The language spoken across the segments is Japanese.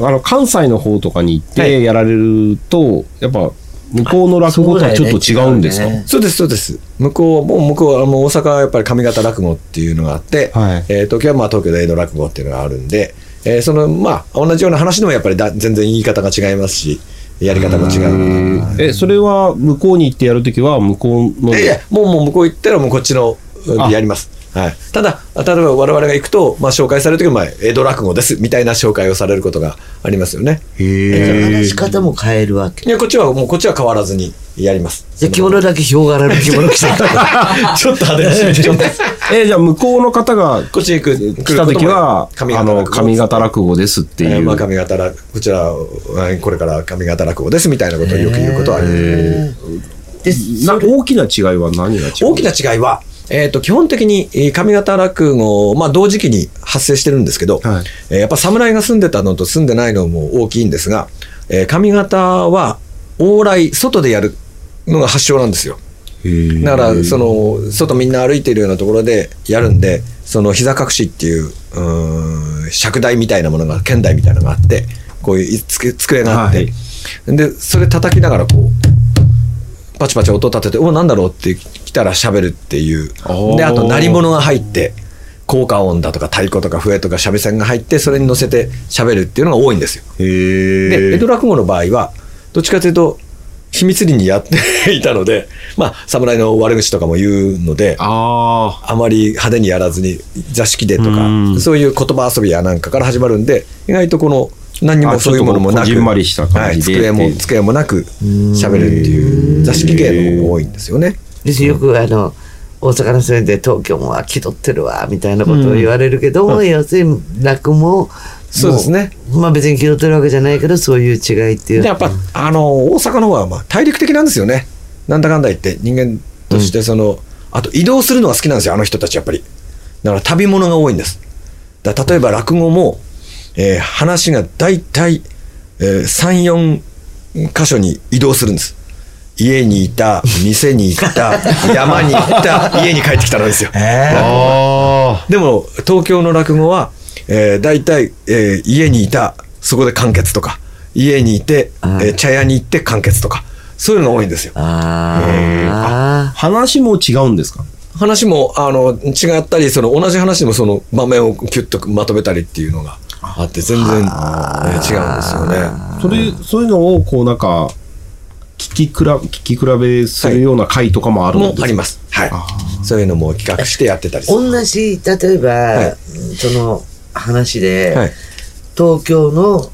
あの、関西の方とかに行ってやられると、やっぱ、向こうの落語とはちょっと違うんですか、そうだよねそうです、そうです。向こう、もう向こうはもう大阪はやっぱり上方落語っていうのがあって、はいえー東京はまあ東京で江戸落語っていうのがあるんで、えーその、まあ、同じような話でもやっぱりだ全然言い方が違いますし、やり方も違うので。え、それは向こうに行ってやるときは、向こうのいやいや、もうもう向こう行ったらもうこっちのやります。はい。ただ、例えば我々が行くと、まあ紹介されるときは、まあ、江戸落語です、みたいな紹介をされることがありますよね。話し方も変えるわけ。いや、こっちはもうこっちは変わらずにやります。じゃあ着物だけヒョウ柄の着物着て ちょっと派手なし、ちょっと。え、じゃあ向こうの方がこっちに来る来たときは、上あの、上方落語ですっていう。えーまあ、上方落こちらはこれから上方落語ですみたいなことをよく言うことはあります。な大きな違いは何が違う？大きな違いは、えー、と基本的にえー上方落語、まあ、同時期に発生してるんですけど、はいえーやっぱ侍が住んでたのと住んでないのも大きいんですが、えー上方は往来外でやるのが発祥なんですよ。だからその外みんな歩いてるようなところでやるんでその膝隠しっていうう尺台みたいなものが剣台みたいなのがあってこういう机机があって、はいでそれ叩きながらこうパチパチ音立てて「おなんだろう?」って来たら喋るっていう。であと鳴り物が入って効果音だとか太鼓とか笛とか三味線が入ってそれに乗せて喋るっていうのが多いんですよ。へで江戸落語の場合はどっちかというと秘密裏にやっていたのでまあ侍の悪口とかも言うのでああまり派手にやらずに座敷でとかうん。そういう言葉遊びやなんかから始まるんで意外とこの何にもあそういうものもなくはい、机も机もなく喋るっていう座敷芸の方が多いんですよね。ですよ。くあの大阪の人で東京もは気取ってるわみたいなことを言われるけども、要するに落もそうですね。まあ別に気取ってるわけじゃないけどそういう違いっていう。でやっぱあの大阪の方はまあ大陸的なんですよね。なんだかんだ言って人間としてその、あと移動するのが好きなんですよあの人たちやっぱり。だから旅物が多いんです。だ例えば落語も、えー話が大体、えー、34箇所に移動するんです家にいた店に行った 山に行った家に帰ってきたのですよ。あでも東京の落語は、えー、大体、えー家にいたそこで完結とか家にいて、えー茶屋に行って完結とかそういうのが多いんですよ。話も違うんですか？話もあの違ったりその同じ話でもその場面をキュッとまとめたりっていうのがあって全然、えー違うんですよね。それ、そういうのを、こうなんか、聞き比べ、聞き比べするような回とかもあるんですか？もあります。はい。そういうのも企画してやってたりする。同じ例えば、はい。その話で、はい。東京の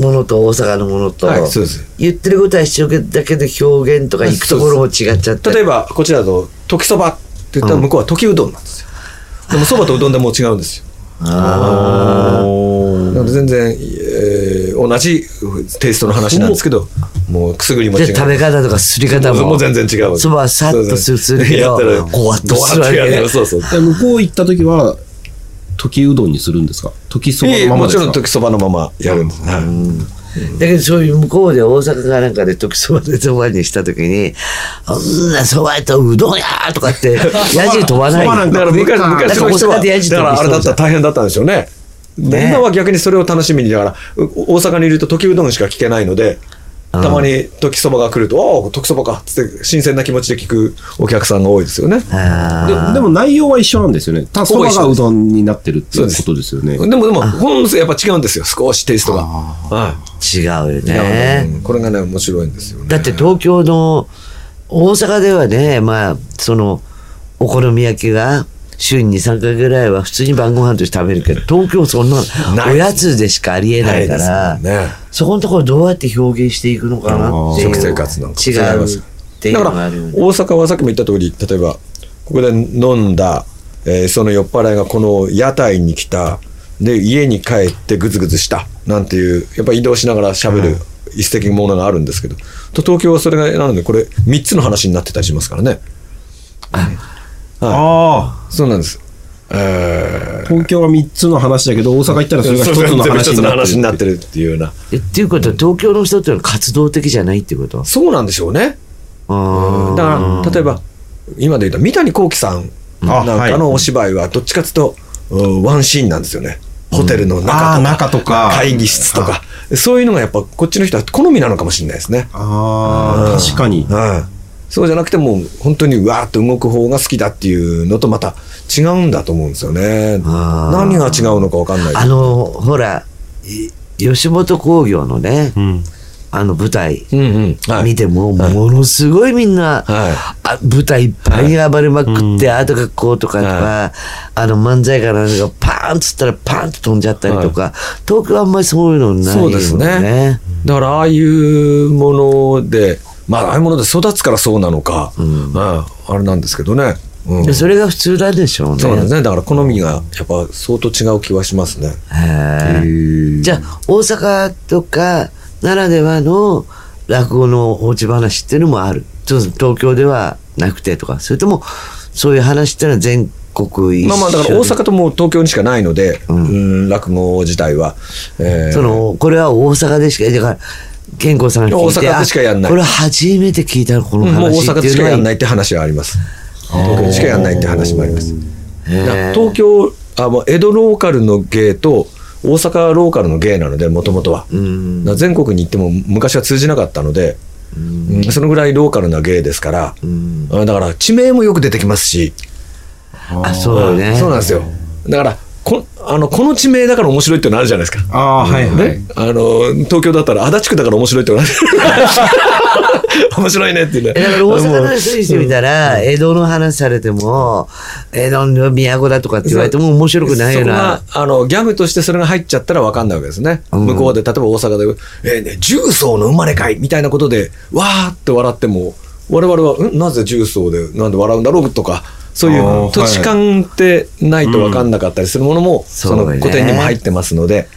ものと大阪のものと、はいそうです。言ってることは一緒だけど表現とか行くところも違っちゃって例えばこちらだと時そばって言ったら向こうは時うどんなんですよ。でもそばとうどんでもう違うんですよ。なので全然、えー同じテイストの話なんですけどもうくすぐりも違うで食べ方とかすり方も。もう全然違う。そばはさっとするするけどやったらごわっとするわけ。そうそうで向こう行った時は、時うどんにするんですか？時そばのままですか？ろん時そばのままやるんです、はい。だけどそういう向こうで大阪かなんかで時そばでそばにした時に「そんなそばやとうどんや!」とかって やじ飛ばないだから昔昔大阪でやじだからあれだったら大変だったんでしょうね。でね。今は逆にそれを楽しみにだからう大阪にいると時うどんしか聞けないのでたまに時そばが来ると「ああ時そばか」っつって新鮮な気持ちで聞くお客さんが多いですよね。あででも内容は一緒なんですよね。ただそばがうどんになってるっていうことですよね。でもでも本やっぱ違うんですよ少しテイストが。はー違うよいね、うん。これがね面白いんですよね。だって東京の大阪ではねまあそのお好み焼きが週に23回ぐらいは普通に晩ご飯として食べるけど東京そんなおやつでしかありえないからね。そこのところどうやって表現していくのかなっていう食生活なんか。違うっていうだからのがあるよね大阪はさっきも言った通り例えばここで飲んだ、えーその酔っ払いがこの屋台に来たで家に帰ってグズグズしたなんていうやっぱ移動しながら喋る一石的ものがあるんですけど、と東京はそれがなのでこれ3つの話になってたりしますからね。あそうなんです。東京は3つの話だけど、大阪行ったらそれが1つの話一つの話になになっててる。っるっていうような。えっていうことは東京の人っていうのは活動的じゃないっていうこと？そうなんでしょうね。あだから例えば今で言うと三谷幸喜さんなん。あはいかのお芝居はどっちかというとうんワンシーンなんですよね。ホテルのあ中ーとか中とか。会議室とか、そういうのがやっぱこっちの人は好みなのかもしれないですね。ああ、確かに。はい。そうじゃなくてもう本当にうわーっと動く方が好きだっていうのとまた違うんだと思うんですよね。何が違うのか分かんないあのほらい吉本興業のね、うん。あの舞台うんうん。はい。見ても、ものすごいみんな、はあ舞台いっぱいに暴れまくって、あとがこうとかとか、はあの漫才かなんかがパーンっつったらパーンと飛んじゃったりとか、東京はあんまりそういうのないもんそうですね。だからああいうもので、まあああいうもので育つからそうなのか、まああれなんですけどね。うんでそれが普通なんでしょうね。そうですね。だから好みがやっぱ相当違う気はしますね。へえじゃあ大阪とかならではの落語のおうち話っていうのもあるちょっと東京ではなくてとかそれともそういう話っていうのは全国一緒まあまあだから大阪ともう東京にしかないので、うん落語自体は。えーそのこれは大阪でしかだから健康さんが聞いて大阪でしかやんない。あこれ初めて聞いたこのうんもう大阪でしかやんないって話はあります。東京でしかやんないって話もあります。東京あもう江戸ローカルの芸と大阪ローカルの芸なのでもともとは、全国に行っても昔は通じなかったので、うん。そのぐらいローカルな芸ですから、あだから地名もよく出てきますし、あそうね。そうなんですよ。だからこあのこの地名だから面白いっていうのあるじゃないですか。ああ、はいはい。ね、あの東京だったら足立区だから面白いって言われて面白いねっていうね。えだから大阪の人にしてみたら、江戸の話されても、江戸の都だとかって言われても面白くないよな。あのギャグとしてそれが入っちゃったら分かんないわけですね、向こうで例えば大阪で「えーね、重曹の生まれかい」みたいなことでわーって笑っても我々はん？なぜ重曹でなんで笑うんだろうとかそういう土地勘ってないと分かんなかったりするものも、その古典にも入ってますので。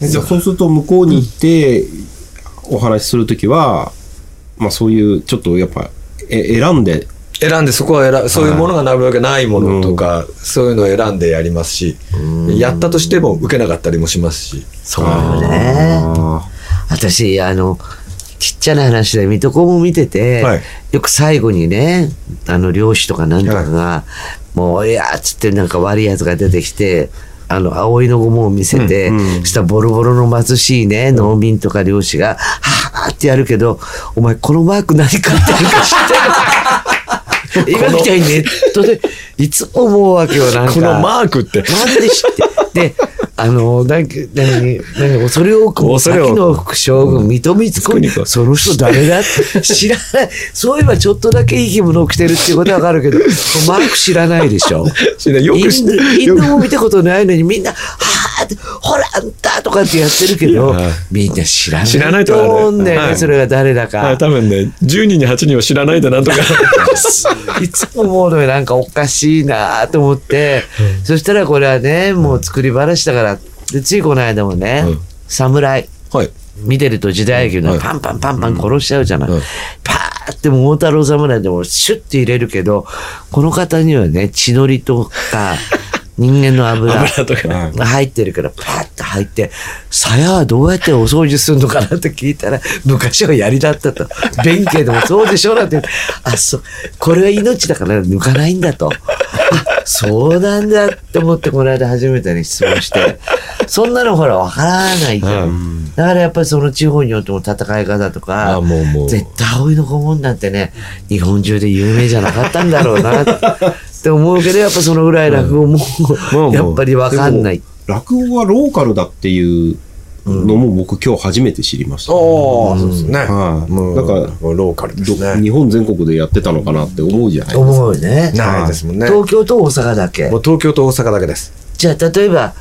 じゃあそうすると向こうに行ってお話しするときは、まあそういうちょっとやっぱえ選んで？選んでそこは選そういうものがなるわけないものとか、そういうのを選んでやりますし、やったとしても受けなかったりもしますし。そうよね。私、あの、ちっちゃな話で水戸黄門見てて、はいよく最後にね、あの、漁師とかなんとかが、もう、いやーっつってなんか悪いやつが出てきて、あの、葵の御門を見せて、そしたらボロボロの貧しいね、農民とか漁師が、はーってやるけど、お前このマーク何書いてあるか知ってる？今みたいにネットで、いつも思うわけよ、なんか。このマークって。なんで知って？で、あの、なんか、何、何、恐れ多くも、恐れ多く。先の副将軍、水戸光子、その人誰だって 知らない。そういえばちょっとだけいい着物を着てるっていうことはわかるけど、マーク知らないでしょ。知らない。よく知ってインドインドも見たことないのにみんな、はぁ、ほら、あんたとかってやってるけどはい、みんな知らない。知らないと思うんだよね、はい。それが誰だか。はい、多分ね、10人に8人は知らないでなんとか。いつも思うのよ、なんかおかしいなと思って、そしたらこれはね、もう作り話だから、でついこの間もね、うん。侍、はい。見てると時代劇のはい。パンパンパンパン殺しちゃうじゃない。うん。パーって桃太郎侍でもシュッて入れるけど、この方にはね、血のりとか、人間の油油とか。が入ってるから、パーって入って、鞘はどうやってお掃除するのかなって聞いたら、昔は槍だったと。弁慶でもそうでしょなんてあ、そう、これは命だから抜かないんだと。あ、そうなんだって思ってこの間初めてに質問して、そんなのほらわからないじゃん。だからやっぱりその地方によっても戦い方とか絶対葵の顧問なんてね、日本中で有名じゃなかったんだろうな。って思うけど、やっぱそのぐらい落語も、もうやっぱりわかんない。落語はローカルだっていうのも僕今日初めて知りました。ああ、そうですね。はいもう、だからもうローカルですね。ど日本全国でやってたのかなって思うじゃないですか。思うよね。ないですもんね。東京と大阪だけも。う東京と大阪だけです。じゃあ例えば、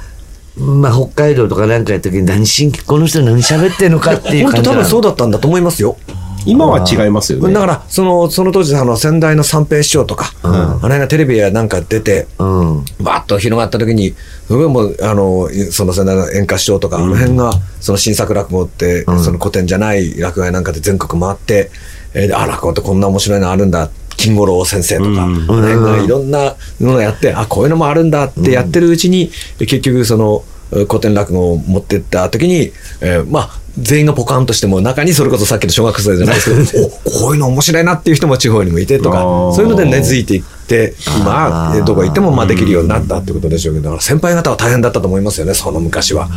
まあ、北海道とかなんかやった時に何しんこの人何喋ってんのかっていう本当多分そうだったんだと思いますよ。今は違いますよね。だから、その、その当時、あの、先代の三平師匠とか、あの辺がテレビやなんか出て、うん。バーッと広がった時に、すごいもう、あの、その先代の演歌師匠とか、あの辺が、その新作落語って、その古典じゃない落語屋なんかで全国回って、えーであ、落語ってこんな面白いのあるんだ。金五郎先生とか、あの辺がいろんなのをやって、あ、こういうのもあるんだってやってるうちに、結局その、古典落語を持ってった時に、えーまあ、全員がポカンとしても中にそれこそさっきの小学生じゃないですけど おこういうの面白いなっていう人も地方にもいてとかそういうので根付いていって今どこ行ってもまあできるようになったってことでしょうけど先輩方は大変だったと思いますよねその昔は。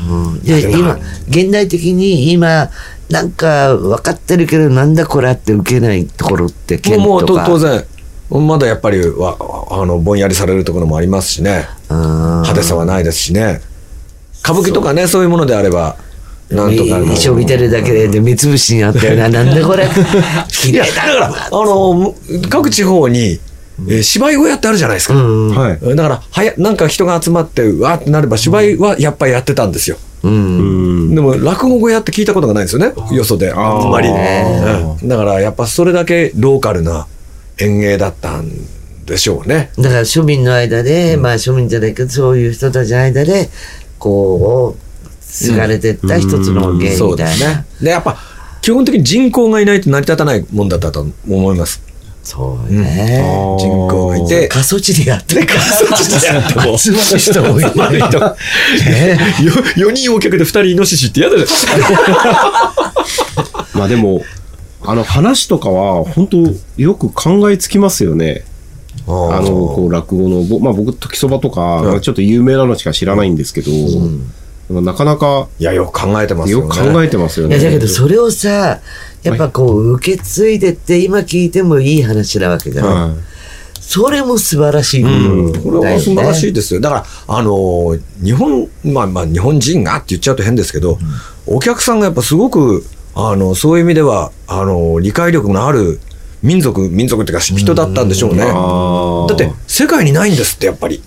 でで今現代的に今なんか分かってるけどなんだこれって受けないところって県もう当然まだやっぱりわあのぼんやりされるところもありますしねうん派手さはないですしね歌舞伎とか。ねそういうものであればなんとか衣装見てるだけでで目つぶしにあったよな。なんでこれ？綺いや麗だだからあのむ各地方に、えー芝居小屋ってあるじゃないですか、うんはい。だからはやなんか人が集まってうわーってなれば芝居はやっぱりやってたんですよ、うん。うん。でも落語小屋って聞いたことがないんですよね。よそであんまり、うん。だからやっぱそれだけローカルな演芸だったんでしょうね。だから庶民の間で、まあ庶民じゃないけどそういう人たちの間でこう継がれてった一つの芸みたいな、すね。でやっぱ基本的に人口がいないと成り立たないもんだったと思います。そうね、人口がいて過疎地でやってるから。過疎地でやっても集まる人多い集まる人よ4人お客で2人イノシシって嫌だ まあでも、あの話とかは本当よく考えつきますよね。んあの、こう落語の、ぼまあ僕、時そばとか、うん。ちょっと有名なのしか知らないんですけど、でもなかなかいやよく考えてますよねよく考えてますよね。いやだけどそれをさやっぱこう受け継いでって今聞いてもいい話なわけじゃん、はいそれも素晴らしいことこれは素晴らしいですよ。だから、あのー日本、まあまあ、日本人がって言っちゃうと変ですけど、お客さんがやっぱすごく、あの、そういう意味では、あの、理解力のある民族、民族っていうか人だったんでしょうね。あーだって、世界にないんですって、やっぱり。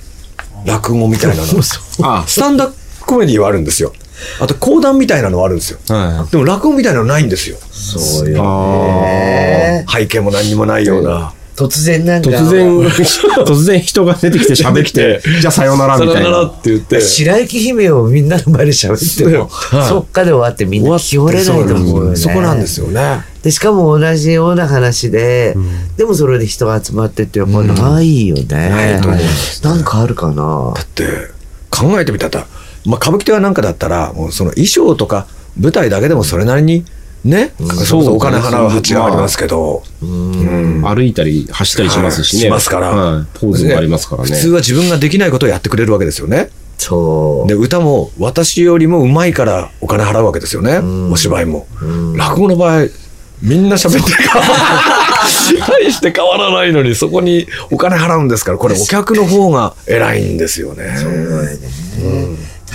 落語みたいなの。あスタンダップコメディはあるんですよ。あと、講談みたいなのはあるんですよ。はでも、落語みたいなのないんですよ。そうよあね背景も何にもないような。突然なんか突然、突然人が出てきて喋って、じゃあさようならみたいな。って言って白雪姫をみんなの前で喋っても、はいそっかで終わってみんな聞き折れないと思うよね。そこなんですよね。でしかも同じような話で、でもそれで人が集まってってやっぱないよね。ないと思うんですなんかあるかなだって考えてみたら、まあ、歌舞伎町なんかだったらもうその衣装とか舞台だけでもそれなりにね、それこそお金払う価がありますけど、うん。歩いたり走ったりしますしね。しますから、はい。ポーズもありますからね。普通は自分ができないことをやってくれるわけですよね。そう。で歌も私よりも上手いからお金払うわけですよね、お芝居も、落語の場合みんな喋ってるから。大して変わらないのにそこにお金払うんですから。これお客の方が偉いんですよね。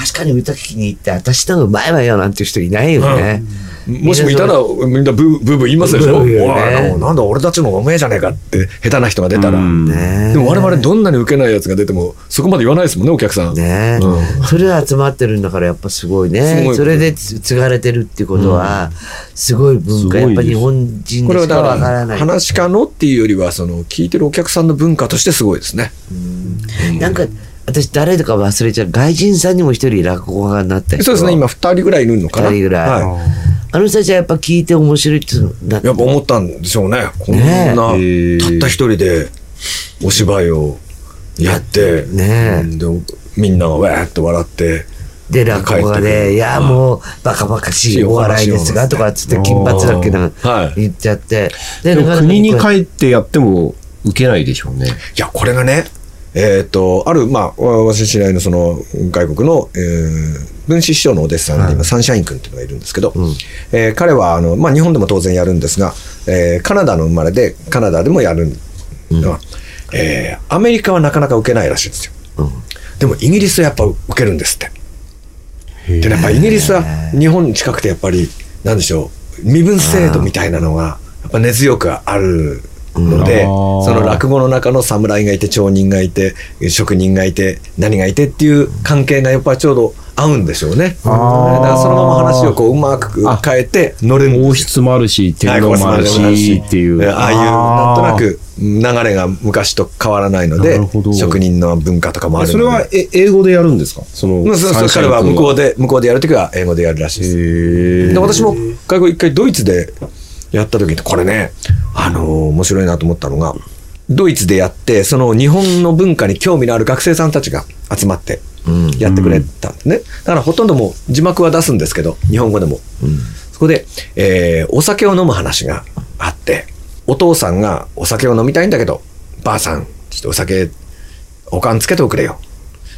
確かに歌聞きに行って、私のうまいわよなんていう人いないよね。もしもいたらみんなブーブー言いますでしょ。ね。なんだ俺たちの方がうめえじゃねえかって下手な人が出たら。うん。ねでも我々どんなに受けないやつが出てもそこまで言わないですもんねお客さん。ね、それで集まってるんだからやっぱすごいすね。それでつ継がれてるっていうことは、すごい文化。やっぱ日本人でしかはだかわからない。ら話し家のっていうよりはその聞いてるお客さんの文化としてすごいですね。なんか私誰とか忘れちゃう。外人さんにも一人落語家になった人そうですね今2人ぐらいいるのかな。二人ぐらい。はあの人たちはやっぱ聞いて面白いってなっやっぱ思ったんでしょうね。こんねな、えへえ。たった一人でお芝居をやって、ねでみんながわーって笑って。で落語家で「いやもうバカバカしいお笑いですが」とかっつって金髪だっけなはい。言っちゃって。ででも国にっ帰ってやっても受けないでしょうね。いや、これがね、えっ、と、ある、まあ、わ私知り合いのその、外国の、えー分子師匠のお弟子さんで今、サンシャイン君っていうのがいるんですけど、えー彼は、あの、まあ、日本でも当然やるんですが、えーカナダの生まれで、カナダでもやるのは、えーアメリカはなかなか受けないらしいんですよ。でも、イギリスはやっぱ受けるんですって。で、やっぱイギリスは日本に近くてやっぱり、なんでしょう、身分制度みたいなのが、やっぱ根強くあるので、その落語の中の侍がいて、町人がいて、職人がいて、何がいてっていう関係がやっぱりちょうど合うんでしょうね。だからそのまま話をこううまく変えて乗る。んですよ王室もあるし、天皇もあるしっていう。えああいうなんとなく流れが昔と変わらないので職人の文化とかもあるので。それはえ英語でやるんですか？その、うんそう彼は向こうで向こうでやるときは英語でやるらしいです。へで私も外国一回ドイツでやった時ってこれねあのー面白いなと思ったのがドイツでやってその日本の文化に興味のある学生さんたちが集まってやってくれたんですね、だからほとんどもう字幕は出すんですけど日本語でも、そこで、えーお酒を飲む話があって、お父さんがお酒を飲みたいんだけど、ばあさん、ちょっとお酒、おかんつけておくれよ。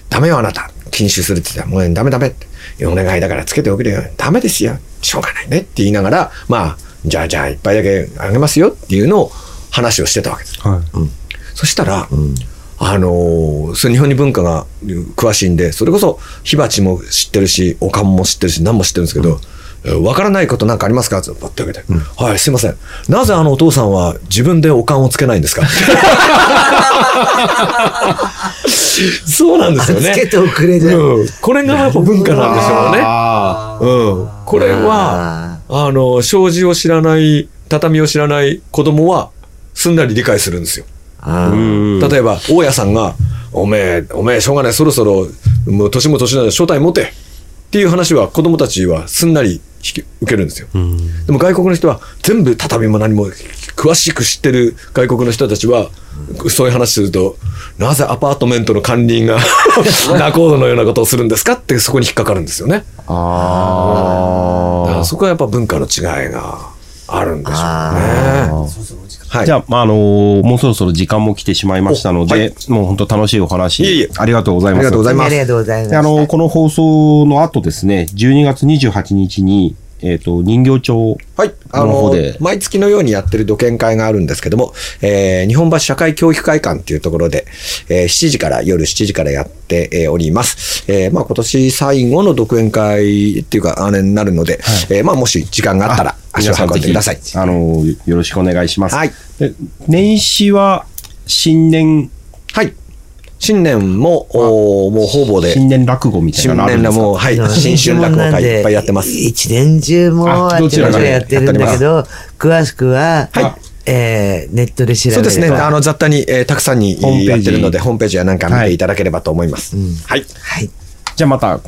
ダメよ、あなた。禁酒するって言ったら、もうダメダメって。お願いだからつけておくれよ。ダメですよ。しょうがないねって言いながら、まあ、じゃあじゃあ一杯だけあげますよっていうのを話をしてたわけです。はい。そしたら、あのーそう日本に文化が詳しいんで、それこそ火鉢も知ってるし、おかんも知ってるし、何も知ってるんですけど、えーわからないことなんかありますか？ってパッて開けて、はい、すいません。なぜあのお父さんは自分でおかんをつけないんですか？そうなんですよね。つけておくれじ。うん、これがやっぱ文化なんでしょうね。あうん、これは、あの、障子を知らない、畳を知らない子供は、すんなり理解するんですよ。例えば、大家さんが、おめえ、おめえ、しょうがない、そろそろ、もう年も年なんで、招待持てっていう話は、子供たちはすんなり受けるんですよ。でも外国の人は、全部畳も何も詳しく知ってる外国の人たちは、そういう話すると、なぜアパートメントの管理員が 仲人のようなことをするんですかってそこに引っかかるんですよね。あだからそこはやっぱ文化の違いがあるんでしょうね。はい。じゃあ、まあ、あのーもうそろそろ時間も来てしまいましたので、おはいもう本当楽しいお話、いえいえありがとうございます。ありがとうございますありがとうございます。であの、この放送の後ですね、12月28日に、えっ、と、人形町はい。あの毎月のようにやってる土建会があるんですけども、えー日本橋社会教育会館っていうところで、えー7時から、夜7時からやって、えーおります。えーまあ今年最後の独演会っていうか、あれになるので、えーまあもし時間があったら足を運んでください。あのーよろしくお願いします。はい。で年始は、新年、はい。新年も、おーもう方々で、新年落語みたい新なのあるんですか？もう、はい、新春落語会いっぱいやってます。一年中もああっちどちやってるんだけど、詳しくは、えーネットで調べればそうですね。あの、雑多に、えーたくさんにホームページやってるので、ホームページやなんか見ていただければと思います。はい。はい。じゃあまた、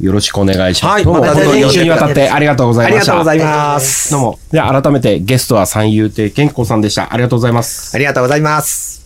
よろしくお願いします。はいどうも、また本当にぜひ一週にわたってありがとうございました。ありがとうございます。どうも。じゃあ改めてゲストは三遊亭健子さんでした。ありがとうございます。ありがとうございます。